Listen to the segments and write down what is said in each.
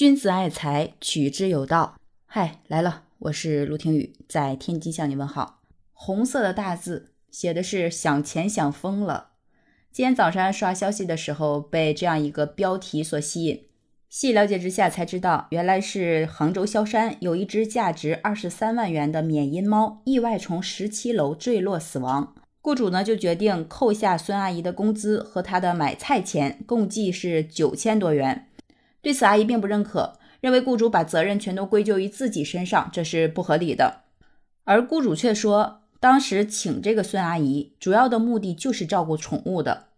君子爱财，取之有道。嗨，来了，我是陆听雨，在天津向你问好。红色的大字写的是想钱想疯了。今天早上刷消息的时候，被这样一个标题所吸引。细了解之下才知道，原来是杭州萧山有一只价值二十三万元的缅因猫意外从十七楼坠落死亡。雇主呢就决定扣下孙阿姨的工资和她的买菜钱，共计是九千多元。对此，阿姨并不认可，认为雇主把责任全都归咎于自己身上，这是不合理的。而雇主却说，当时请这个孙阿姨主要的目的就是照顾宠物的，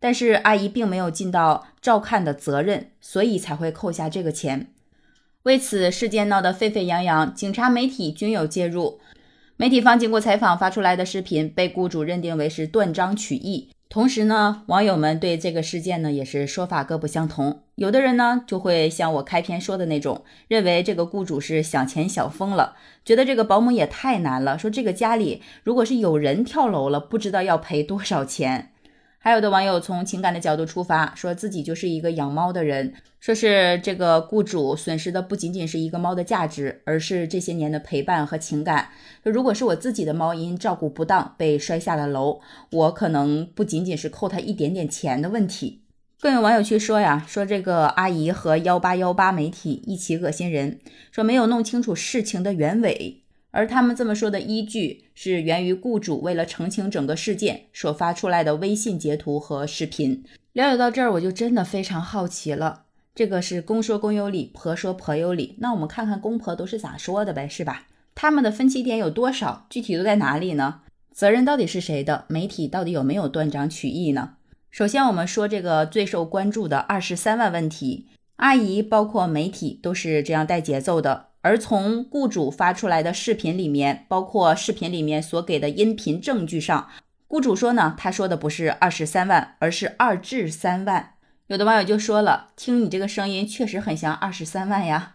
但是阿姨并没有尽到照看的责任，所以才会扣下这个钱。为此，事件闹得沸沸扬扬，警察、媒体均有介入。媒体方经过采访发出来的视频，被雇主认定为是断章取义。同时呢，网友们对这个事件呢也是说法各不相同。有的人呢就会像我开篇说的那种，认为这个雇主是想钱想疯了，觉得这个保姆也太难了，说这个家里如果是有人跳楼了，不知道要赔多少钱。还有的网友从情感的角度出发，说自己就是一个养猫的人，说是这个雇主损失的不仅仅是一个猫的价值，而是这些年的陪伴和情感。说如果是我自己的猫因照顾不当被摔下了楼，我可能不仅仅是扣他一点点钱的问题。更有网友去说呀，说这个阿姨和幺八幺八媒体一起恶心人，说没有弄清楚事情的原委。而他们这么说的依据是源于雇主为了澄清整个事件所发出来的微信截图和视频。了解到这儿，我就真的非常好奇了。这个是公说公有理，婆说婆有理。那我们看看公婆都是咋说的呗，是吧？他们的分歧点有多少？具体都在哪里呢？责任到底是谁的？媒体到底有没有断章取义呢？首先，我们说这个最受关注的二十三万问题，阿姨包括媒体都是这样带节奏的。而从雇主发出来的视频里面，包括视频里面所给的音频证据上，雇主说呢，他说的不是二十三万，而是二至三万。有的网友就说了，听你这个声音确实很像二十三万呀。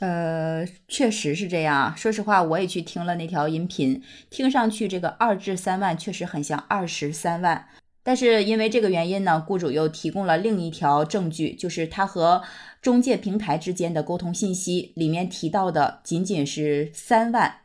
呃，确实是这样啊。说实话，我也去听了那条音频，听上去这个二至三万确实很像二十三万。但是因为这个原因呢，雇主又提供了另一条证据，就是他和中介平台之间的沟通信息里面提到的仅仅是三万，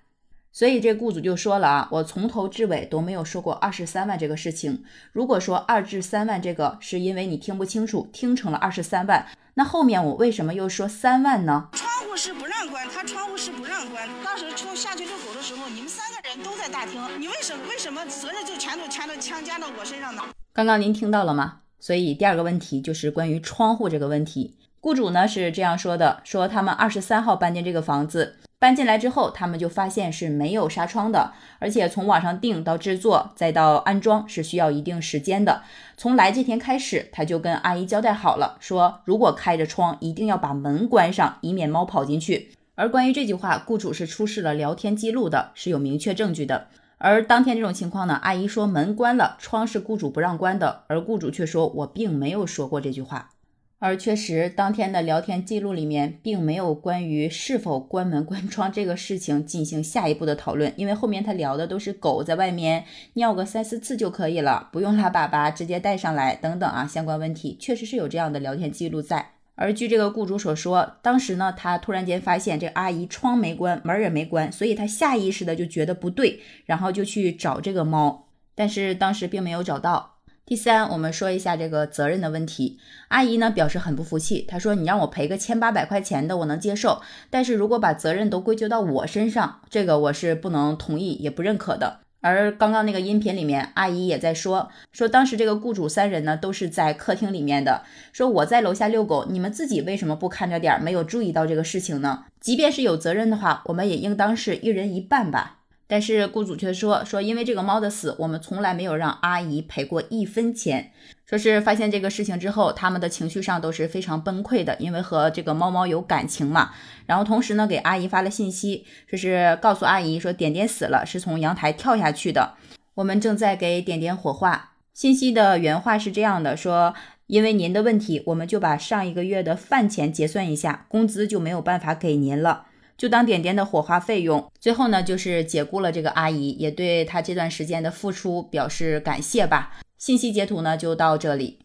所以这雇主就说了啊，我从头至尾都没有说过二十三万这个事情。如果说二至三万这个是因为你听不清楚，听成了二十三万，那后面我为什么又说三万呢？窗户是不让关，他窗户是不让关。当时出下去遛狗时候，你们三个人都在大厅，你为什么为什么责任就全都全都强加到我身上呢？刚刚您听到了吗？所以第二个问题就是关于窗户这个问题。雇主呢是这样说的：说他们二十三号搬进这个房子，搬进来之后，他们就发现是没有纱窗的，而且从网上订到制作再到安装是需要一定时间的。从来这天开始，他就跟阿姨交代好了，说如果开着窗，一定要把门关上，以免猫跑进去。而关于这句话，雇主是出示了聊天记录的，是有明确证据的。而当天这种情况呢，阿姨说门关了，窗是雇主不让关的，而雇主却说我并没有说过这句话。而确实，当天的聊天记录里面并没有关于是否关门关窗这个事情进行下一步的讨论，因为后面他聊的都是狗在外面尿个三四次就可以了，不用拉粑粑，直接带上来等等啊，相关问题确实是有这样的聊天记录在。而据这个雇主所说，当时呢，他突然间发现这阿姨窗没关，门也没关，所以他下意识的就觉得不对，然后就去找这个猫，但是当时并没有找到。第三，我们说一下这个责任的问题。阿姨呢表示很不服气，她说：“你让我赔个千八百块钱的，我能接受，但是如果把责任都归咎到我身上，这个我是不能同意也不认可的。”而刚刚那个音频里面，阿姨也在说，说当时这个雇主三人呢都是在客厅里面的，说我在楼下遛狗，你们自己为什么不看着点，没有注意到这个事情呢？即便是有责任的话，我们也应当是一人一半吧。但是雇主却说说，因为这个猫的死，我们从来没有让阿姨赔过一分钱。说是发现这个事情之后，他们的情绪上都是非常崩溃的，因为和这个猫猫有感情嘛。然后同时呢，给阿姨发了信息，说是告诉阿姨说点点死了，是从阳台跳下去的。我们正在给点点火化。信息的原话是这样的：说因为您的问题，我们就把上一个月的饭钱结算一下，工资就没有办法给您了。就当点点的火化费用，最后呢就是解雇了这个阿姨，也对她这段时间的付出表示感谢吧。信息截图呢就到这里。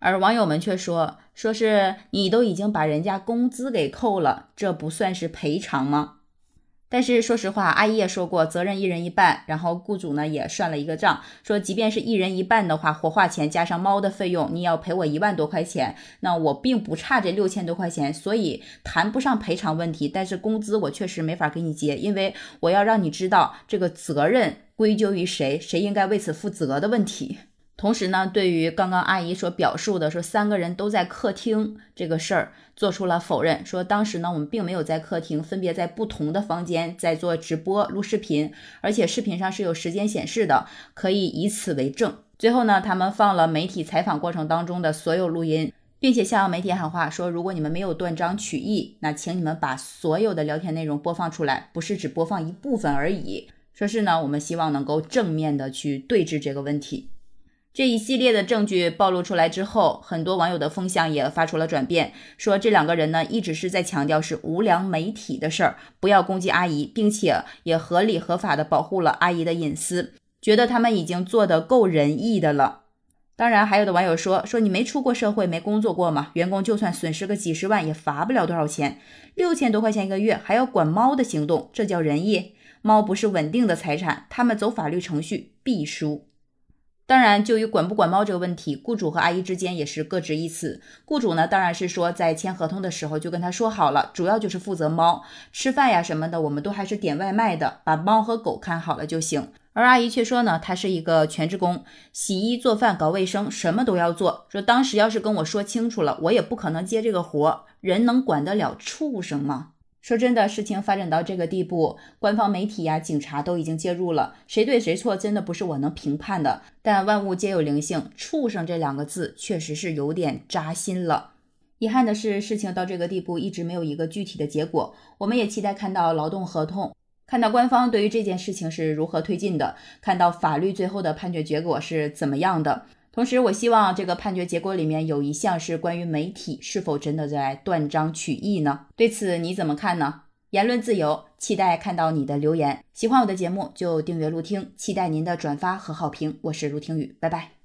而网友们却说，说是你都已经把人家工资给扣了，这不算是赔偿吗？但是说实话，阿姨也说过，责任一人一半。然后雇主呢也算了一个账，说即便是一人一半的话，火化钱加上猫的费用，你要赔我一万多块钱，那我并不差这六千多块钱，所以谈不上赔偿问题。但是工资我确实没法给你结，因为我要让你知道这个责任归咎于谁，谁应该为此负责的问题。同时呢，对于刚刚阿姨所表述的说三个人都在客厅这个事儿，做出了否认。说当时呢，我们并没有在客厅，分别在不同的房间在做直播录视频，而且视频上是有时间显示的，可以以此为证。最后呢，他们放了媒体采访过程当中的所有录音，并且向媒体喊话说，如果你们没有断章取义，那请你们把所有的聊天内容播放出来，不是只播放一部分而已。说是呢，我们希望能够正面的去对峙这个问题。这一系列的证据暴露出来之后，很多网友的风向也发出了转变，说这两个人呢一直是在强调是无良媒体的事儿，不要攻击阿姨，并且也合理合法的保护了阿姨的隐私，觉得他们已经做得够仁义的了。当然，还有的网友说说你没出过社会，没工作过吗？员工就算损失个几十万，也罚不了多少钱，六千多块钱一个月，还要管猫的行动，这叫仁义？猫不是稳定的财产，他们走法律程序必输。当然，就于管不管猫这个问题，雇主和阿姨之间也是各执一词。雇主呢，当然是说在签合同的时候就跟他说好了，主要就是负责猫吃饭呀什么的，我们都还是点外卖的，把猫和狗看好了就行。而阿姨却说呢，她是一个全职工，洗衣做饭搞卫生什么都要做。说当时要是跟我说清楚了，我也不可能接这个活。人能管得了畜生吗？说真的，事情发展到这个地步，官方媒体呀、警察都已经介入了，谁对谁错，真的不是我能评判的。但万物皆有灵性，畜生这两个字确实是有点扎心了。遗憾的是，事情到这个地步一直没有一个具体的结果。我们也期待看到劳动合同，看到官方对于这件事情是如何推进的，看到法律最后的判决结果是怎么样的。同时，我希望这个判决结果里面有一项是关于媒体是否真的在断章取义呢？对此你怎么看呢？言论自由，期待看到你的留言。喜欢我的节目就订阅陆听，期待您的转发和好评。我是陆听雨，拜拜。